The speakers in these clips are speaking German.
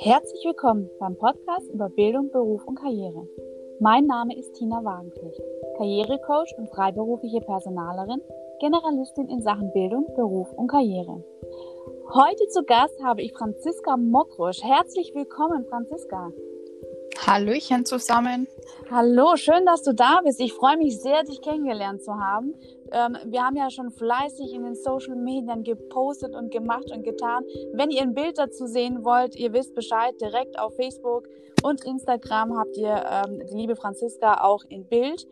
Herzlich willkommen beim Podcast über Bildung, Beruf und Karriere. Mein Name ist Tina Wagenknecht, Karrierecoach und freiberufliche Personalerin, Generalistin in Sachen Bildung, Beruf und Karriere. Heute zu Gast habe ich Franziska Mokrusch. Herzlich willkommen, Franziska. Hallöchen zusammen. Hallo, schön, dass du da bist. Ich freue mich sehr, dich kennengelernt zu haben. Ähm, wir haben ja schon fleißig in den Social Medien gepostet und gemacht und getan. Wenn ihr ein Bild dazu sehen wollt, ihr wisst Bescheid, direkt auf Facebook und Instagram habt ihr ähm, die liebe Franziska auch in Bild.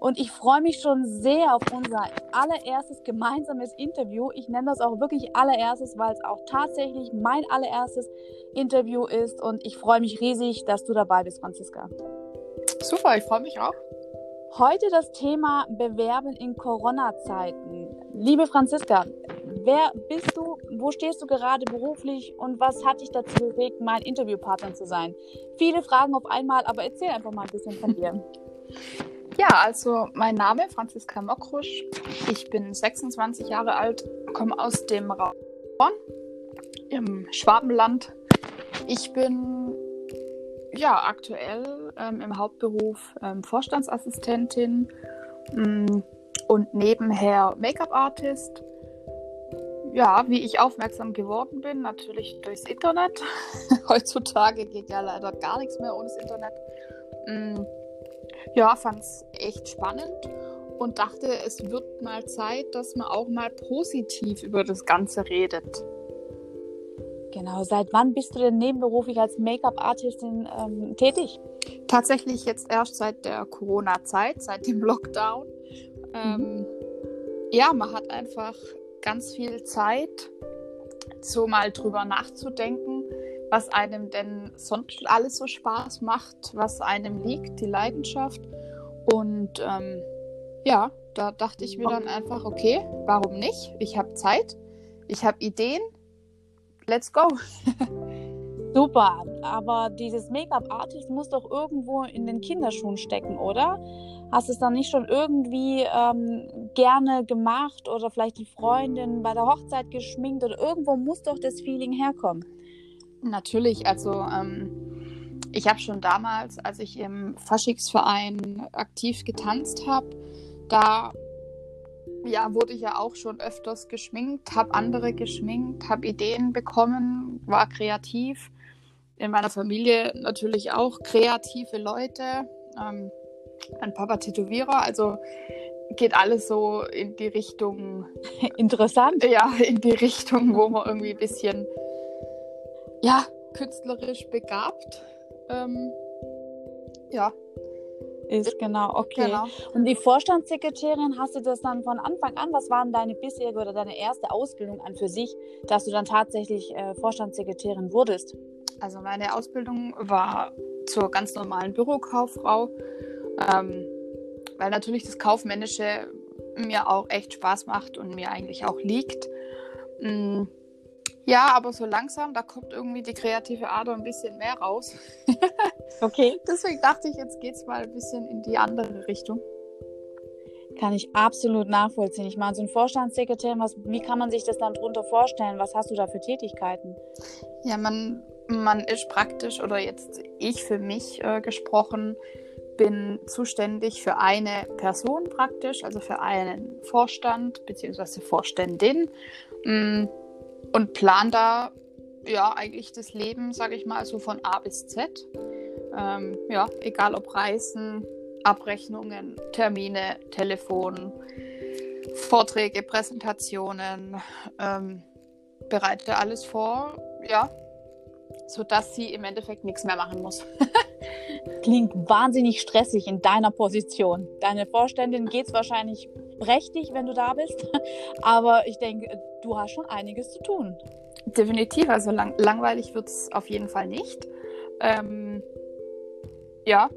Und ich freue mich schon sehr auf unser allererstes gemeinsames Interview. Ich nenne das auch wirklich allererstes, weil es auch tatsächlich mein allererstes Interview ist. Und ich freue mich riesig, dass du dabei bist, Franziska. Super, ich freue mich auch. Heute das Thema Bewerben in Corona-Zeiten. Liebe Franziska, wer bist du, wo stehst du gerade beruflich und was hat dich dazu bewegt, mein Interviewpartner zu sein? Viele Fragen auf einmal, aber erzähl einfach mal ein bisschen von dir. Ja, also mein Name ist Franziska Mokrusch. Ich bin 26 Jahre alt, komme aus dem Raum im Schwabenland. Ich bin ja aktuell ähm, im Hauptberuf ähm, Vorstandsassistentin ähm, und nebenher Make-up-Artist. Ja, wie ich aufmerksam geworden bin, natürlich durchs Internet. Heutzutage geht ja leider gar nichts mehr ohne das Internet. Mm, ja, fand es echt spannend und dachte, es wird mal Zeit, dass man auch mal positiv über das Ganze redet. Genau, seit wann bist du denn nebenberuflich als Make-up-Artistin ähm, tätig? Tatsächlich jetzt erst seit der Corona-Zeit, seit dem Lockdown. Ähm, mhm. ja, man hat einfach ganz viel Zeit, so mal drüber nachzudenken, was einem denn sonst alles so Spaß macht, was einem liegt, die Leidenschaft. Und ähm, ja, da dachte ich mir dann einfach, okay, warum nicht? Ich habe Zeit, ich habe Ideen, let's go. Super, aber dieses Make-up-Artist muss doch irgendwo in den Kinderschuhen stecken, oder? Hast du es dann nicht schon irgendwie ähm, gerne gemacht oder vielleicht die Freundin bei der Hochzeit geschminkt oder irgendwo muss doch das Feeling herkommen? Natürlich, also ähm, ich habe schon damals, als ich im Faschingsverein aktiv getanzt habe, da ja, wurde ich ja auch schon öfters geschminkt, habe andere geschminkt, habe Ideen bekommen, war kreativ. In meiner Familie natürlich auch kreative Leute. Ähm, mein Papa Tätowierer, also geht alles so in die Richtung. Interessant. Ja, in die Richtung, wo man irgendwie ein bisschen ja, künstlerisch begabt. Ähm, ja. Ist genau, okay. Genau. Und die Vorstandssekretärin, hast du das dann von Anfang an? Was waren deine bisherige oder deine erste Ausbildung an für sich, dass du dann tatsächlich äh, Vorstandssekretärin wurdest? Also meine Ausbildung war zur ganz normalen Bürokauffrau, ähm, weil natürlich das Kaufmännische mir auch echt Spaß macht und mir eigentlich auch liegt. Mhm ja, aber so langsam, da kommt irgendwie die kreative Ader ein bisschen mehr raus. okay. Deswegen dachte ich, jetzt geht es mal ein bisschen in die andere Richtung. Kann ich absolut nachvollziehen. Ich meine, so ein Vorstandssekretär, was, wie kann man sich das dann drunter vorstellen? Was hast du da für Tätigkeiten? Ja, man, man ist praktisch, oder jetzt ich für mich äh, gesprochen, bin zuständig für eine Person praktisch, also für einen Vorstand bzw. Vorständin. Mm, und plan da ja eigentlich das Leben, sage ich mal, so von A bis Z. Ähm, ja, egal ob Reisen, Abrechnungen, Termine, Telefon, Vorträge, Präsentationen, ähm, bereite alles vor, ja, sodass sie im Endeffekt nichts mehr machen muss. Klingt wahnsinnig stressig in deiner Position. Deine Vorständin geht es wahrscheinlich prächtig, wenn du da bist, aber ich denke, du hast schon einiges zu tun. Definitiv, also lang langweilig wird es auf jeden Fall nicht. Ähm, ja,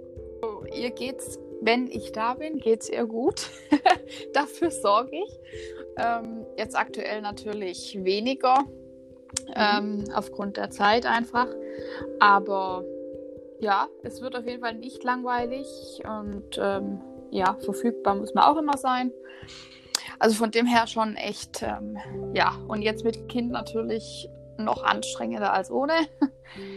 ihr geht's, wenn ich da bin, geht's ihr gut. Dafür sorge ich. Ähm, jetzt aktuell natürlich weniger, mhm. ähm, aufgrund der Zeit einfach. Aber ja, es wird auf jeden Fall nicht langweilig und ähm, ja, verfügbar muss man auch immer sein. Also von dem her schon echt, ähm, ja. Und jetzt mit Kind natürlich noch anstrengender als ohne.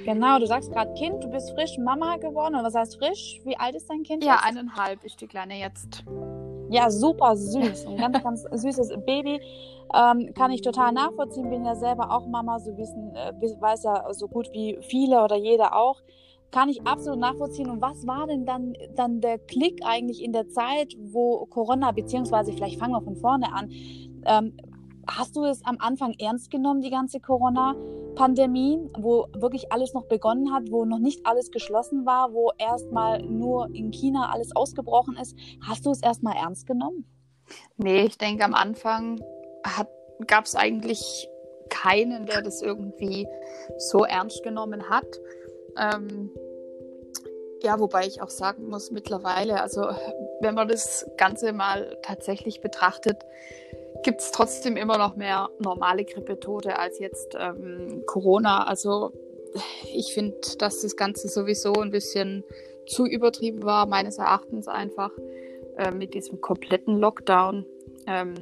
Genau, du sagst gerade Kind, du bist frisch Mama geworden. Oder was heißt frisch? Wie alt ist dein Kind? Ja, jetzt? eineinhalb ist die Kleine jetzt. Ja, super süß. Ein ganz, ganz süßes Baby. Ähm, kann ich total nachvollziehen. Bin ja selber auch Mama, so wissen, äh, weiß ja so gut wie viele oder jeder auch. Kann ich absolut nachvollziehen. Und was war denn dann, dann der Klick eigentlich in der Zeit, wo Corona, beziehungsweise vielleicht fangen wir von vorne an, ähm, hast du es am Anfang ernst genommen, die ganze Corona-Pandemie, wo wirklich alles noch begonnen hat, wo noch nicht alles geschlossen war, wo erstmal nur in China alles ausgebrochen ist? Hast du es erstmal ernst genommen? Nee, ich denke, am Anfang gab es eigentlich keinen, der das irgendwie so ernst genommen hat. Ähm, ja, wobei ich auch sagen muss, mittlerweile, also wenn man das Ganze mal tatsächlich betrachtet, gibt es trotzdem immer noch mehr normale Grippetote als jetzt ähm, Corona. Also ich finde, dass das Ganze sowieso ein bisschen zu übertrieben war, meines Erachtens einfach äh, mit diesem kompletten Lockdown. Ähm,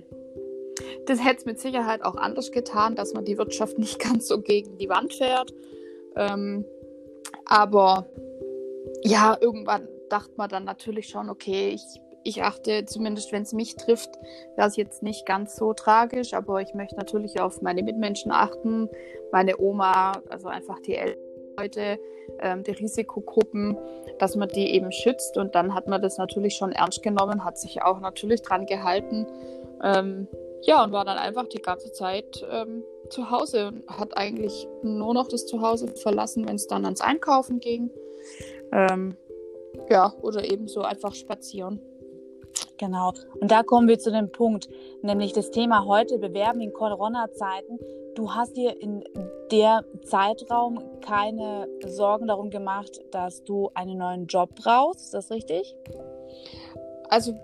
das hätte es mit Sicherheit auch anders getan, dass man die Wirtschaft nicht ganz so gegen die Wand fährt. Ähm, aber ja, irgendwann dachte man dann natürlich schon, okay, ich, ich achte, zumindest wenn es mich trifft, wäre es jetzt nicht ganz so tragisch, aber ich möchte natürlich auf meine Mitmenschen achten, meine Oma, also einfach die älteren Leute, ähm, die Risikogruppen, dass man die eben schützt. Und dann hat man das natürlich schon ernst genommen, hat sich auch natürlich dran gehalten. Ähm, ja, und war dann einfach die ganze Zeit ähm, zu Hause und hat eigentlich nur noch das Zuhause verlassen, wenn es dann ans Einkaufen ging. Ähm, ja, oder eben so einfach spazieren. Genau. Und da kommen wir zu dem Punkt, nämlich das Thema heute bewerben in Corona-Zeiten. Du hast dir in der Zeitraum keine Sorgen darum gemacht, dass du einen neuen Job brauchst. Ist das richtig? Also,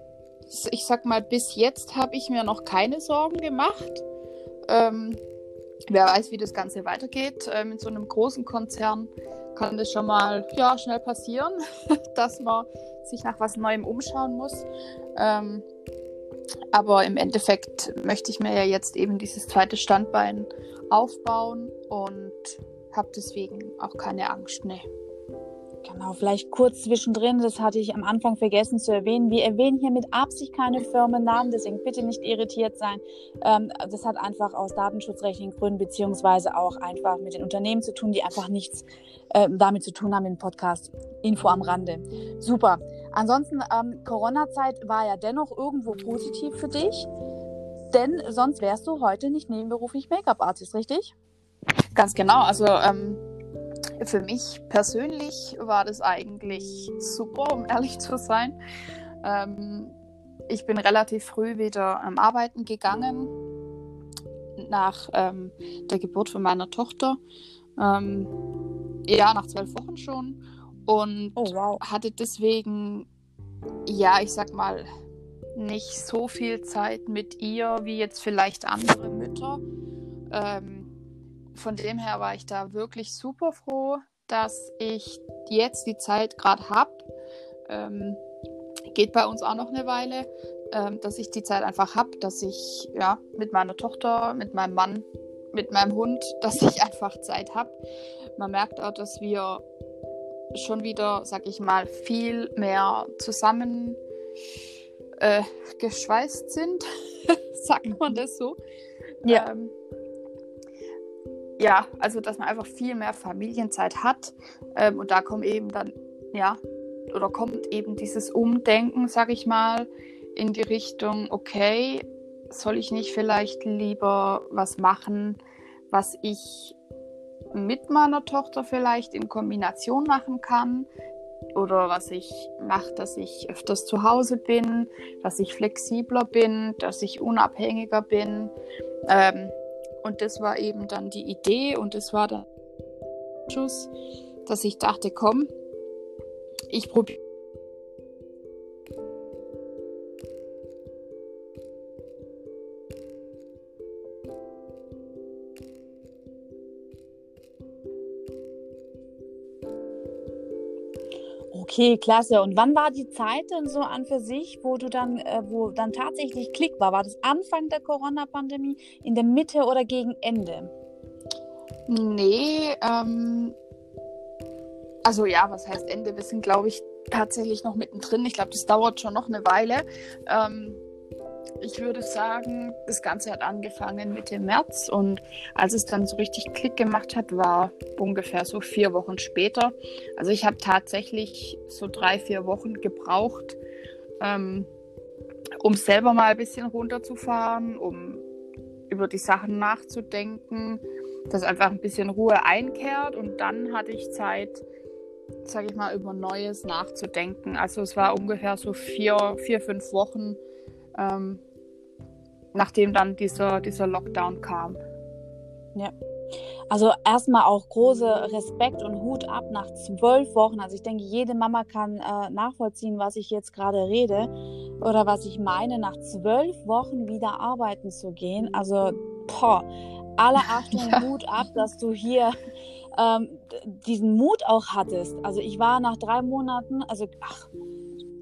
ich sag mal, bis jetzt habe ich mir noch keine Sorgen gemacht. Ähm, wer weiß, wie das Ganze weitergeht. Ähm, in so einem großen Konzern kann das schon mal ja, schnell passieren, dass man sich nach was Neuem umschauen muss. Ähm, aber im Endeffekt möchte ich mir ja jetzt eben dieses zweite Standbein aufbauen und habe deswegen auch keine Angst. Nee. Genau, vielleicht kurz zwischendrin, das hatte ich am Anfang vergessen zu erwähnen. Wir erwähnen hier mit Absicht keine Firmennamen, deswegen bitte nicht irritiert sein. Ähm, das hat einfach aus datenschutzrechtlichen Gründen beziehungsweise auch einfach mit den Unternehmen zu tun, die einfach nichts äh, damit zu tun haben im Podcast. Info am Rande. Super. Ansonsten, ähm, Corona-Zeit war ja dennoch irgendwo positiv für dich, denn sonst wärst du heute nicht nebenberuflich Make-up-Artist, richtig? Ganz genau. Also ähm, für mich persönlich war das eigentlich super, um ehrlich zu sein. Ähm, ich bin relativ früh wieder ähm, arbeiten gegangen nach ähm, der Geburt von meiner Tochter. Ähm, ja, nach zwölf Wochen schon. Und oh, wow. hatte deswegen, ja, ich sag mal, nicht so viel Zeit mit ihr wie jetzt vielleicht andere Mütter. Ähm, von dem her war ich da wirklich super froh, dass ich jetzt die Zeit gerade habe. Ähm, geht bei uns auch noch eine Weile, ähm, dass ich die Zeit einfach habe, dass ich ja mit meiner Tochter, mit meinem Mann, mit meinem Hund, dass ich einfach Zeit habe. Man merkt auch, dass wir schon wieder, sag ich mal, viel mehr zusammen äh, geschweißt sind, sagt man das so. Ja. Ähm, ja, also dass man einfach viel mehr Familienzeit hat. Ähm, und da kommt eben dann, ja, oder kommt eben dieses Umdenken, sag ich mal, in die Richtung, okay, soll ich nicht vielleicht lieber was machen, was ich mit meiner Tochter vielleicht in Kombination machen kann? Oder was ich mache, dass ich öfters zu Hause bin, dass ich flexibler bin, dass ich unabhängiger bin. Ähm, und das war eben dann die Idee und das war der Schuss, dass ich dachte, komm, ich probiere. Okay, klasse. Und wann war die Zeit denn so an für sich, wo du dann, äh, wo dann tatsächlich Klick war? War das Anfang der Corona-Pandemie, in der Mitte oder gegen Ende? Nee, ähm, also ja, was heißt Ende? Wir sind, glaube ich, tatsächlich noch mittendrin. Ich glaube, das dauert schon noch eine Weile. Ähm, ich würde sagen, das Ganze hat angefangen Mitte März und als es dann so richtig Klick gemacht hat, war ungefähr so vier Wochen später. Also ich habe tatsächlich so drei, vier Wochen gebraucht, ähm, um selber mal ein bisschen runterzufahren, um über die Sachen nachzudenken, dass einfach ein bisschen Ruhe einkehrt und dann hatte ich Zeit, sage ich mal, über Neues nachzudenken. Also es war ungefähr so vier, vier fünf Wochen, ähm, nachdem dann dieser, dieser Lockdown kam. Ja. Also erstmal auch große Respekt und Hut ab nach zwölf Wochen. Also ich denke, jede Mama kann äh, nachvollziehen, was ich jetzt gerade rede oder was ich meine, nach zwölf Wochen wieder arbeiten zu gehen. Also, boah, alle Achtung, ja. Hut ab, dass du hier ähm, diesen Mut auch hattest. Also ich war nach drei Monaten, also ach,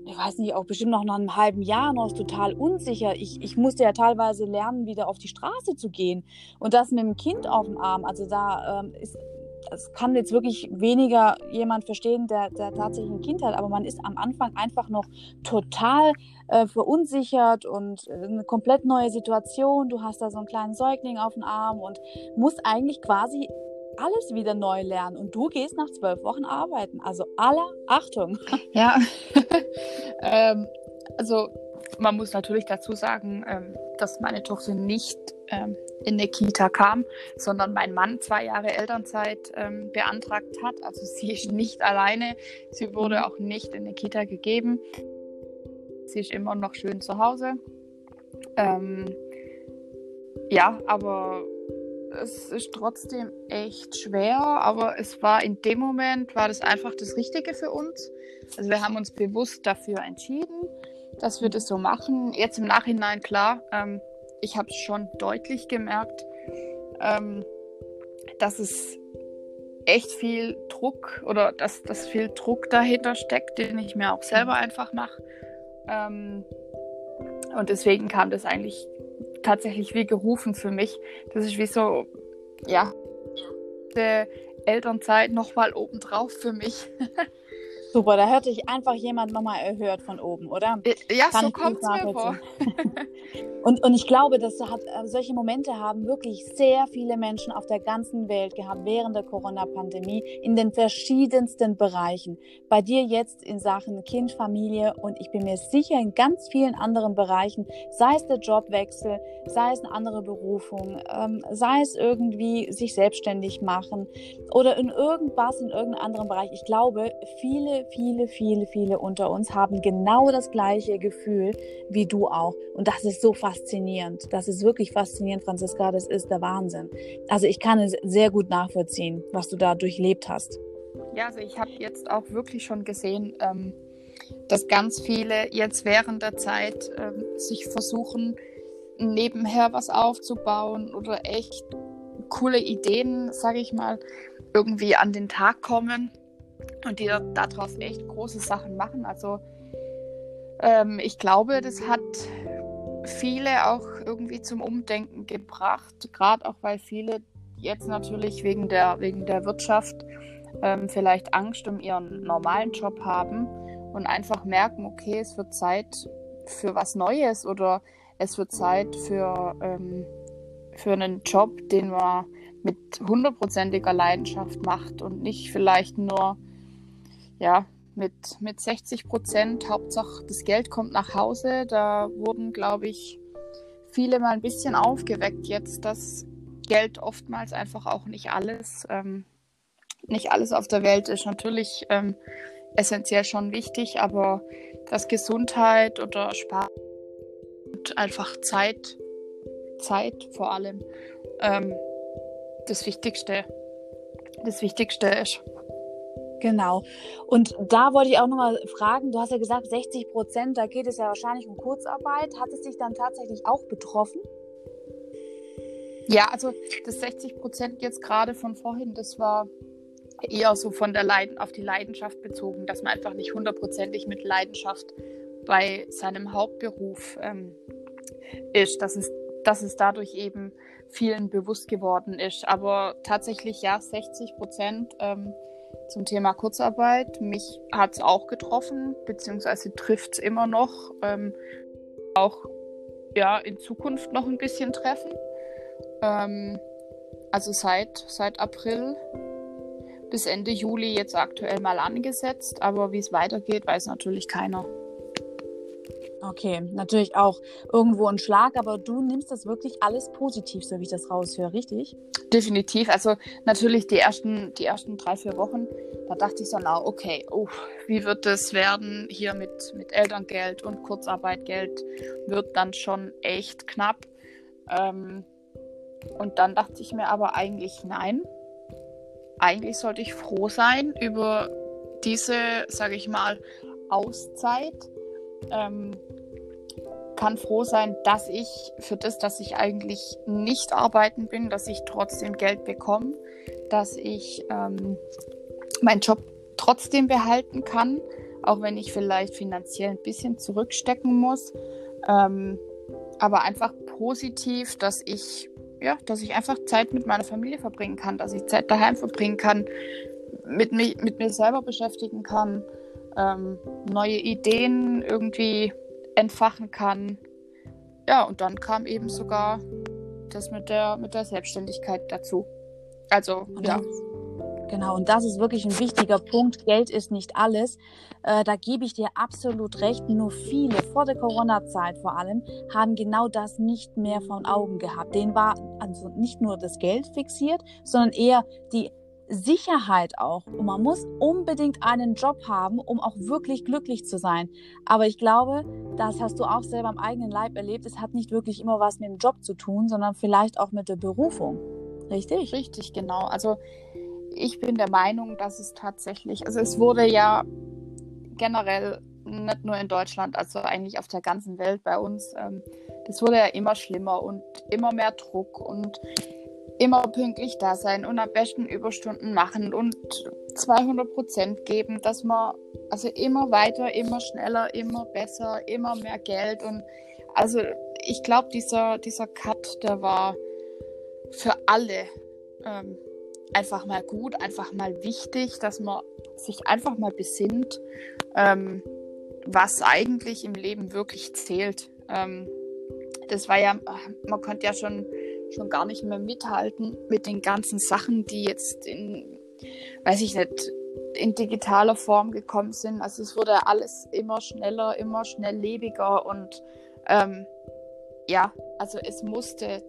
ich weiß nicht, auch bestimmt noch nach einem halben Jahr noch total unsicher. Ich, ich musste ja teilweise lernen, wieder auf die Straße zu gehen. Und das mit dem Kind auf dem Arm. Also da ähm, ist, das kann jetzt wirklich weniger jemand verstehen, der, der tatsächlich ein Kind hat. Aber man ist am Anfang einfach noch total äh, verunsichert und äh, eine komplett neue Situation. Du hast da so einen kleinen Säugling auf dem Arm und musst eigentlich quasi alles wieder neu lernen und du gehst nach zwölf Wochen arbeiten. Also aller Achtung. Ja, ähm, also man muss natürlich dazu sagen, ähm, dass meine Tochter nicht ähm, in eine Kita kam, sondern mein Mann zwei Jahre Elternzeit ähm, beantragt hat. Also sie ist nicht alleine. Sie wurde auch nicht in eine Kita gegeben. Sie ist immer noch schön zu Hause. Ähm, ja, aber es ist trotzdem echt schwer, aber es war in dem Moment, war das einfach das Richtige für uns. Also wir haben uns bewusst dafür entschieden, dass wir das so machen. Jetzt im Nachhinein, klar, ähm, ich habe schon deutlich gemerkt, ähm, dass es echt viel Druck oder dass, dass viel Druck dahinter steckt, den ich mir auch selber einfach mache. Ähm, und deswegen kam das eigentlich tatsächlich wie gerufen für mich. Das ist wie so, ja, Elternzeit nochmal obendrauf für mich. Super, da hört sich einfach jemand nochmal erhört von oben, oder? Äh, ja, Kann so kommt es mir vor. und, und ich glaube, dass hat, äh, solche Momente haben wirklich sehr viele Menschen auf der ganzen Welt gehabt während der Corona-Pandemie in den verschiedensten Bereichen. Bei dir jetzt in Sachen Kind, Familie und ich bin mir sicher in ganz vielen anderen Bereichen, sei es der Jobwechsel, sei es eine andere Berufung, ähm, sei es irgendwie sich selbstständig machen oder in irgendwas, in irgendeinem anderen Bereich. Ich glaube, viele, viele, viele, viele unter uns haben genau das gleiche Gefühl wie du auch. Und das ist so faszinierend. Das ist wirklich faszinierend, Franziska. Das ist der Wahnsinn. Also ich kann es sehr gut nachvollziehen, was du da durchlebt hast. Ja, also ich habe jetzt auch wirklich schon gesehen, ähm, dass ganz viele jetzt während der Zeit ähm, sich versuchen, nebenher was aufzubauen oder echt coole Ideen, sage ich mal, irgendwie an den Tag kommen und die daraus echt große Sachen machen. Also ähm, ich glaube, das hat viele auch irgendwie zum Umdenken gebracht, gerade auch weil viele jetzt natürlich wegen der, wegen der Wirtschaft ähm, vielleicht Angst um ihren normalen Job haben und einfach merken, okay, es wird Zeit für was Neues oder es wird Zeit für, ähm, für einen Job, den man mit hundertprozentiger Leidenschaft macht und nicht vielleicht nur ja, mit, mit 60 Prozent. Hauptsache, das Geld kommt nach Hause. Da wurden, glaube ich, viele mal ein bisschen aufgeweckt jetzt, dass Geld oftmals einfach auch nicht alles, ähm, nicht alles auf der Welt ist. Natürlich ähm, essentiell schon wichtig, aber dass Gesundheit oder Spaß und einfach Zeit, Zeit vor allem, ähm, das Wichtigste, das Wichtigste ist. Genau. Und da wollte ich auch nochmal fragen, du hast ja gesagt 60 Prozent, da geht es ja wahrscheinlich um Kurzarbeit. Hat es dich dann tatsächlich auch betroffen? Ja, also das 60 Prozent jetzt gerade von vorhin, das war eher so von der Leiden auf die Leidenschaft bezogen, dass man einfach nicht hundertprozentig mit Leidenschaft bei seinem Hauptberuf ähm, ist, dass es, dass es dadurch eben vielen bewusst geworden ist. Aber tatsächlich ja, 60 Prozent ähm, zum Thema Kurzarbeit. Mich hat es auch getroffen, beziehungsweise trifft es immer noch. Ähm, auch ja, in Zukunft noch ein bisschen treffen. Ähm, also seit, seit April bis Ende Juli jetzt aktuell mal angesetzt, aber wie es weitergeht, weiß natürlich keiner. Okay, natürlich auch irgendwo ein Schlag, aber du nimmst das wirklich alles positiv, so wie ich das raushöre, richtig? Definitiv. Also natürlich die ersten, die ersten drei, vier Wochen, da dachte ich so, na, okay, oh, wie wird das werden hier mit, mit Elterngeld und Kurzarbeitgeld? Wird dann schon echt knapp. Ähm, und dann dachte ich mir aber eigentlich, nein, eigentlich sollte ich froh sein über diese, sage ich mal, Auszeit. Ähm, kann froh sein, dass ich für das, dass ich eigentlich nicht arbeiten bin, dass ich trotzdem Geld bekomme, dass ich ähm, meinen Job trotzdem behalten kann, auch wenn ich vielleicht finanziell ein bisschen zurückstecken muss. Ähm, aber einfach positiv, dass ich ja, dass ich einfach Zeit mit meiner Familie verbringen kann, dass ich Zeit daheim verbringen kann, mit, mich, mit mir selber beschäftigen kann, ähm, neue Ideen irgendwie entfachen kann. Ja, und dann kam eben sogar das mit der, mit der Selbstständigkeit dazu. Also, ja. Genau, und das ist wirklich ein wichtiger Punkt. Geld ist nicht alles. Äh, da gebe ich dir absolut recht. Nur viele, vor der Corona-Zeit vor allem, haben genau das nicht mehr von Augen gehabt. Denen war also nicht nur das Geld fixiert, sondern eher die Sicherheit auch. Und man muss unbedingt einen Job haben, um auch wirklich glücklich zu sein. Aber ich glaube, das hast du auch selber am eigenen Leib erlebt. Es hat nicht wirklich immer was mit dem Job zu tun, sondern vielleicht auch mit der Berufung. Richtig? Richtig, genau. Also ich bin der Meinung, dass es tatsächlich, also es wurde ja generell nicht nur in Deutschland, also eigentlich auf der ganzen Welt bei uns, ähm, das wurde ja immer schlimmer und immer mehr Druck und immer pünktlich da sein und am besten Überstunden machen und 200 Prozent geben, dass man also immer weiter, immer schneller, immer besser, immer mehr Geld und also ich glaube, dieser, dieser Cut, der war für alle ähm, einfach mal gut, einfach mal wichtig, dass man sich einfach mal besinnt, ähm, was eigentlich im Leben wirklich zählt. Ähm, das war ja, man konnte ja schon, schon gar nicht mehr mithalten mit den ganzen Sachen, die jetzt in, weiß ich nicht, in digitaler Form gekommen sind. Also es wurde alles immer schneller, immer schnelllebiger und ähm, ja, also es musste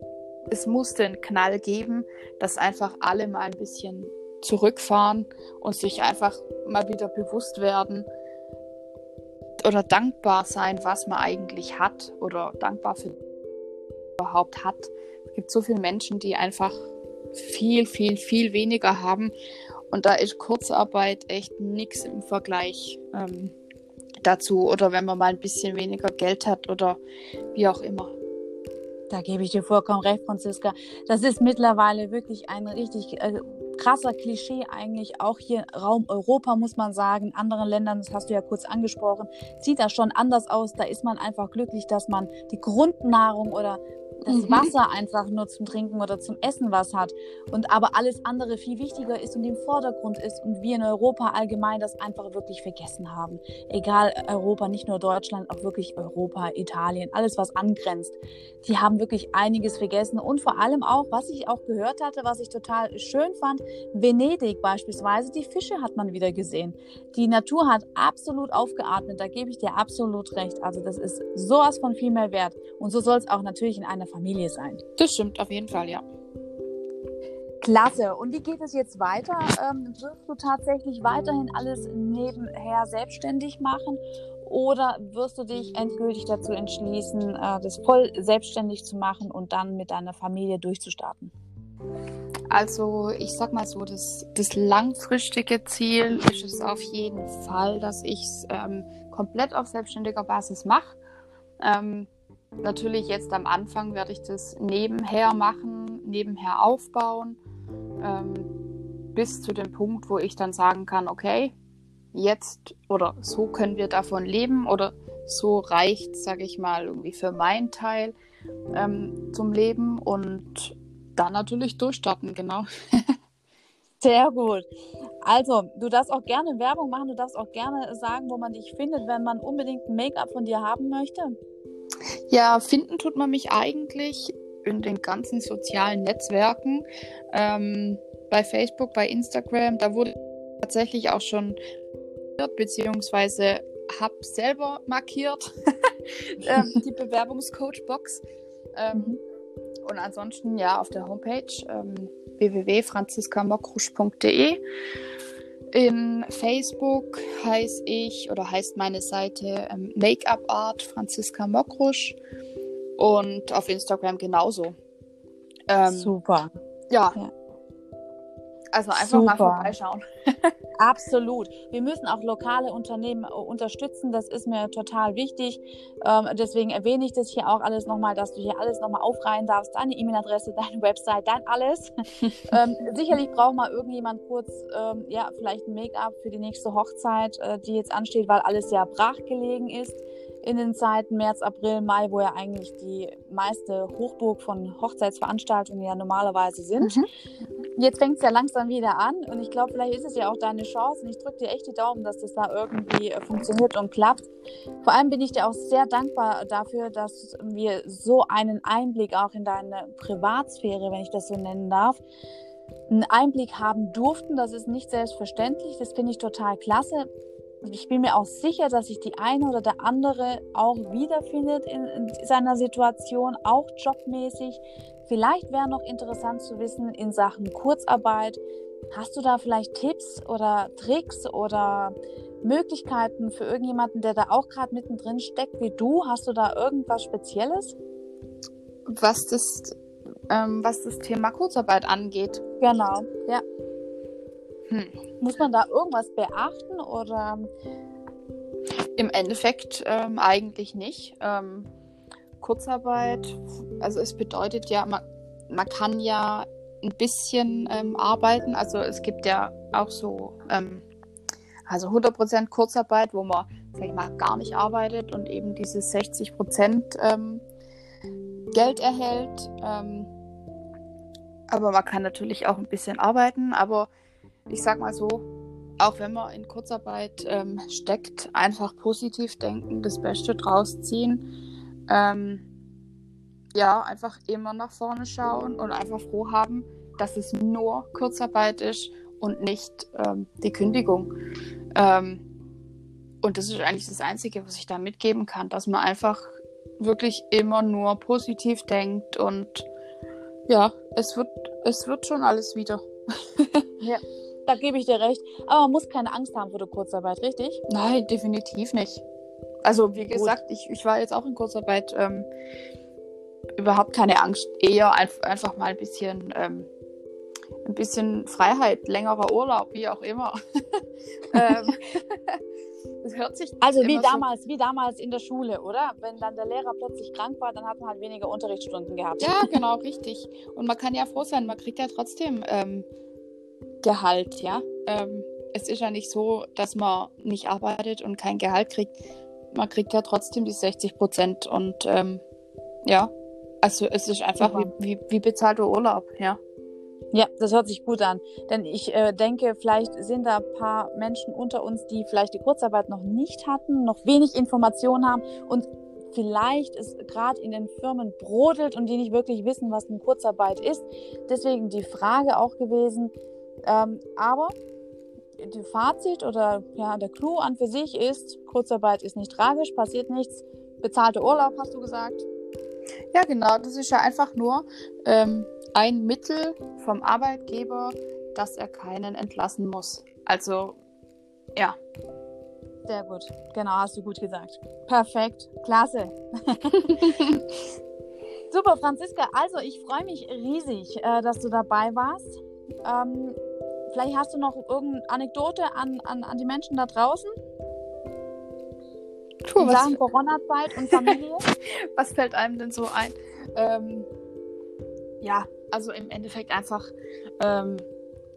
es musste einen Knall geben, dass einfach alle mal ein bisschen zurückfahren und sich einfach mal wieder bewusst werden oder dankbar sein, was man eigentlich hat oder dankbar für überhaupt hat. Gibt so viele Menschen, die einfach viel, viel, viel weniger haben und da ist Kurzarbeit echt nichts im Vergleich ähm, dazu oder wenn man mal ein bisschen weniger Geld hat oder wie auch immer. Da gebe ich dir vollkommen recht, Franziska. Das ist mittlerweile wirklich ein richtig äh, krasser Klischee eigentlich. Auch hier Raum Europa muss man sagen. In anderen Ländern, das hast du ja kurz angesprochen, sieht das schon anders aus. Da ist man einfach glücklich, dass man die Grundnahrung oder das mhm. Wasser einfach nur zum Trinken oder zum Essen was hat und aber alles andere viel wichtiger ist und im Vordergrund ist und wir in Europa allgemein das einfach wirklich vergessen haben. Egal Europa, nicht nur Deutschland, auch wirklich Europa, Italien, alles was angrenzt. Die haben wirklich einiges vergessen und vor allem auch, was ich auch gehört hatte, was ich total schön fand, Venedig beispielsweise, die Fische hat man wieder gesehen. Die Natur hat absolut aufgeatmet, da gebe ich dir absolut recht. Also das ist sowas von viel mehr wert und so soll es auch natürlich in einer Familie sein. Das stimmt auf jeden Fall, ja. Klasse. Und wie geht es jetzt weiter? Ähm, wirst du tatsächlich weiterhin alles nebenher selbstständig machen oder wirst du dich endgültig dazu entschließen, äh, das voll selbstständig zu machen und dann mit deiner Familie durchzustarten? Also ich sag mal so, das, das langfristige Ziel ist es auf jeden Fall, dass ich es ähm, komplett auf selbstständiger Basis mache. Ähm, Natürlich jetzt am Anfang werde ich das nebenher machen, nebenher aufbauen. Ähm, bis zu dem Punkt, wo ich dann sagen kann, okay, jetzt oder so können wir davon leben oder so reicht, sage ich mal, irgendwie für meinen Teil ähm, zum Leben und dann natürlich durchstarten, genau. Sehr gut. Also, du darfst auch gerne Werbung machen, du darfst auch gerne sagen, wo man dich findet, wenn man unbedingt ein Make-up von dir haben möchte. Ja, finden tut man mich eigentlich in den ganzen sozialen Netzwerken. Ähm, bei Facebook, bei Instagram, da wurde tatsächlich auch schon beziehungsweise habe selber markiert ähm, die Bewerbungscoach-Box. Ähm, mhm. Und ansonsten ja auf der Homepage ähm, www.franziskamokrusch.de. In Facebook heiße ich oder heißt meine Seite ähm, Make-up Art Franziska Mokrusch und auf Instagram genauso. Ähm, Super. Ja. ja. Also einfach Super. mal vorbeischauen. Absolut. Wir müssen auch lokale Unternehmen äh, unterstützen. Das ist mir total wichtig. Ähm, deswegen erwähne ich das hier auch alles nochmal, dass du hier alles nochmal aufreihen darfst. Deine E-Mail-Adresse, deine Website, dein alles. ähm, sicherlich braucht mal irgendjemand kurz, ähm, ja, vielleicht ein Make-up für die nächste Hochzeit, äh, die jetzt ansteht, weil alles ja brachgelegen ist in den Zeiten März, April, Mai, wo ja eigentlich die meiste Hochburg von Hochzeitsveranstaltungen ja normalerweise sind. Mhm. Jetzt fängt es ja langsam wieder an und ich glaube, vielleicht ist es ja auch deine Chance und ich drücke dir echt die Daumen, dass das da irgendwie äh, funktioniert und klappt. Vor allem bin ich dir auch sehr dankbar dafür, dass wir so einen Einblick auch in deine Privatsphäre, wenn ich das so nennen darf, einen Einblick haben durften. Das ist nicht selbstverständlich. Das finde ich total klasse ich bin mir auch sicher, dass sich die eine oder der andere auch wiederfindet in, in seiner Situation, auch jobmäßig. Vielleicht wäre noch interessant zu wissen in Sachen Kurzarbeit. Hast du da vielleicht Tipps oder Tricks oder Möglichkeiten für irgendjemanden, der da auch gerade mittendrin steckt wie du? Hast du da irgendwas Spezielles? Was das, ähm, was das Thema Kurzarbeit angeht. Genau, ja. Hm. Muss man da irgendwas beachten oder? Im Endeffekt ähm, eigentlich nicht. Ähm, Kurzarbeit, also es bedeutet ja, man, man kann ja ein bisschen ähm, arbeiten. Also es gibt ja auch so, ähm, also 100% Kurzarbeit, wo man, sag ich mal, gar nicht arbeitet und eben dieses 60% ähm, Geld erhält. Ähm, aber man kann natürlich auch ein bisschen arbeiten, aber ich sag mal so, auch wenn man in Kurzarbeit ähm, steckt, einfach positiv denken, das Beste draus ziehen. Ähm, ja, einfach immer nach vorne schauen und einfach froh haben, dass es nur Kurzarbeit ist und nicht ähm, die Kündigung. Ähm, und das ist eigentlich das Einzige, was ich da mitgeben kann, dass man einfach wirklich immer nur positiv denkt und ja, es wird, es wird schon alles wieder. ja da gebe ich dir recht. Aber man muss keine Angst haben vor der Kurzarbeit, richtig? Nein, definitiv nicht. Also wie gesagt, ich, ich war jetzt auch in Kurzarbeit. Ähm, überhaupt keine Angst. Eher ein, einfach mal ein bisschen, ähm, ein bisschen Freiheit, längerer Urlaub, wie auch immer. ähm, das hört sich also wie damals, so wie damals in der Schule, oder? Wenn dann der Lehrer plötzlich krank war, dann hat man halt weniger Unterrichtsstunden gehabt. Ja, genau, richtig. Und man kann ja froh sein, man kriegt ja trotzdem ähm, Gehalt, ja. Ähm, es ist ja nicht so, dass man nicht arbeitet und kein Gehalt kriegt. Man kriegt ja trotzdem die 60 Prozent und ähm, ja, also es ist einfach wie, wie, wie bezahlter Urlaub, ja. Ja, das hört sich gut an. Denn ich äh, denke, vielleicht sind da ein paar Menschen unter uns, die vielleicht die Kurzarbeit noch nicht hatten, noch wenig Informationen haben und vielleicht es gerade in den Firmen brodelt und die nicht wirklich wissen, was eine Kurzarbeit ist. Deswegen die Frage auch gewesen, ähm, aber die Fazit oder ja, der Clou an für sich ist, Kurzarbeit ist nicht tragisch, passiert nichts. Bezahlter Urlaub, hast du gesagt? Ja, genau. Das ist ja einfach nur ähm, ein Mittel vom Arbeitgeber, dass er keinen entlassen muss. Also, ja. Sehr gut. Genau, hast du gut gesagt. Perfekt. Klasse. Super, Franziska. Also, ich freue mich riesig, äh, dass du dabei warst. Ähm, Vielleicht hast du noch irgendeine Anekdote an, an, an die Menschen da draußen? Puh, in Sachen Corona-Zeit und Familie? was fällt einem denn so ein? Ähm, ja, also im Endeffekt einfach, ähm,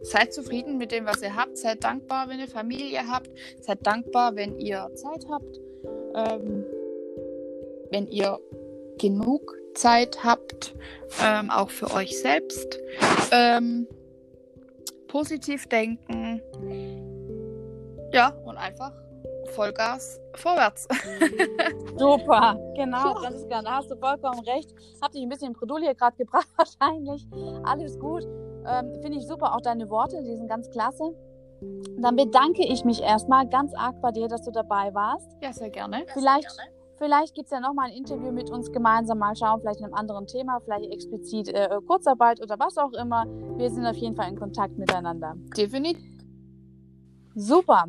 seid zufrieden mit dem, was ihr habt. Seid dankbar, wenn ihr Familie habt. Seid dankbar, wenn ihr Zeit habt. Ähm, wenn ihr genug Zeit habt, ähm, auch für euch selbst. Positiv denken. Ja, und einfach Vollgas vorwärts. Super, genau, Franziska, da hast du vollkommen recht. Hab dich ein bisschen in Bredouille gerade gebracht, wahrscheinlich. Alles gut. Ähm, Finde ich super, auch deine Worte, die sind ganz klasse. Dann bedanke ich mich erstmal ganz arg bei dir, dass du dabei warst. Ja, sehr gerne. Vielleicht, vielleicht gibt es ja nochmal ein Interview mit uns gemeinsam, mal schauen, vielleicht in einem anderen Thema, vielleicht explizit äh, Kurzarbeit oder was auch immer. Wir sind auf jeden Fall in Kontakt miteinander. Definitiv. Super.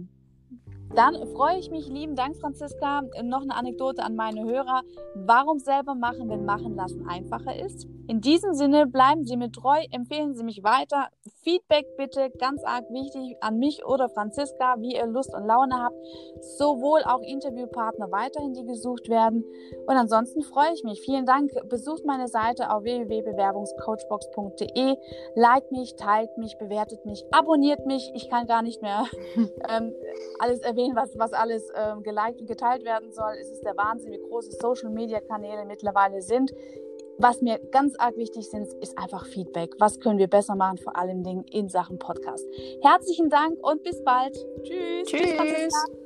Dann freue ich mich, lieben Dank, Franziska. Noch eine Anekdote an meine Hörer. Warum selber machen, wenn machen lassen einfacher ist? In diesem Sinne, bleiben Sie mir treu, empfehlen Sie mich weiter. Feedback bitte, ganz arg wichtig, an mich oder Franziska, wie ihr Lust und Laune habt. Sowohl auch Interviewpartner weiterhin, die gesucht werden. Und ansonsten freue ich mich. Vielen Dank. Besucht meine Seite auf www.bewerbungscoachbox.de. Like mich, teilt mich, bewertet mich, abonniert mich. Ich kann gar nicht mehr ähm, alles erwähnen, was, was alles ähm, geliked und geteilt werden soll. Es ist der Wahnsinn, wie große Social-Media-Kanäle mittlerweile sind. Was mir ganz arg wichtig ist, ist einfach Feedback. Was können wir besser machen, vor allem Dingen in Sachen Podcast. Herzlichen Dank und bis bald. Tschüss. Tschüss. Tschüss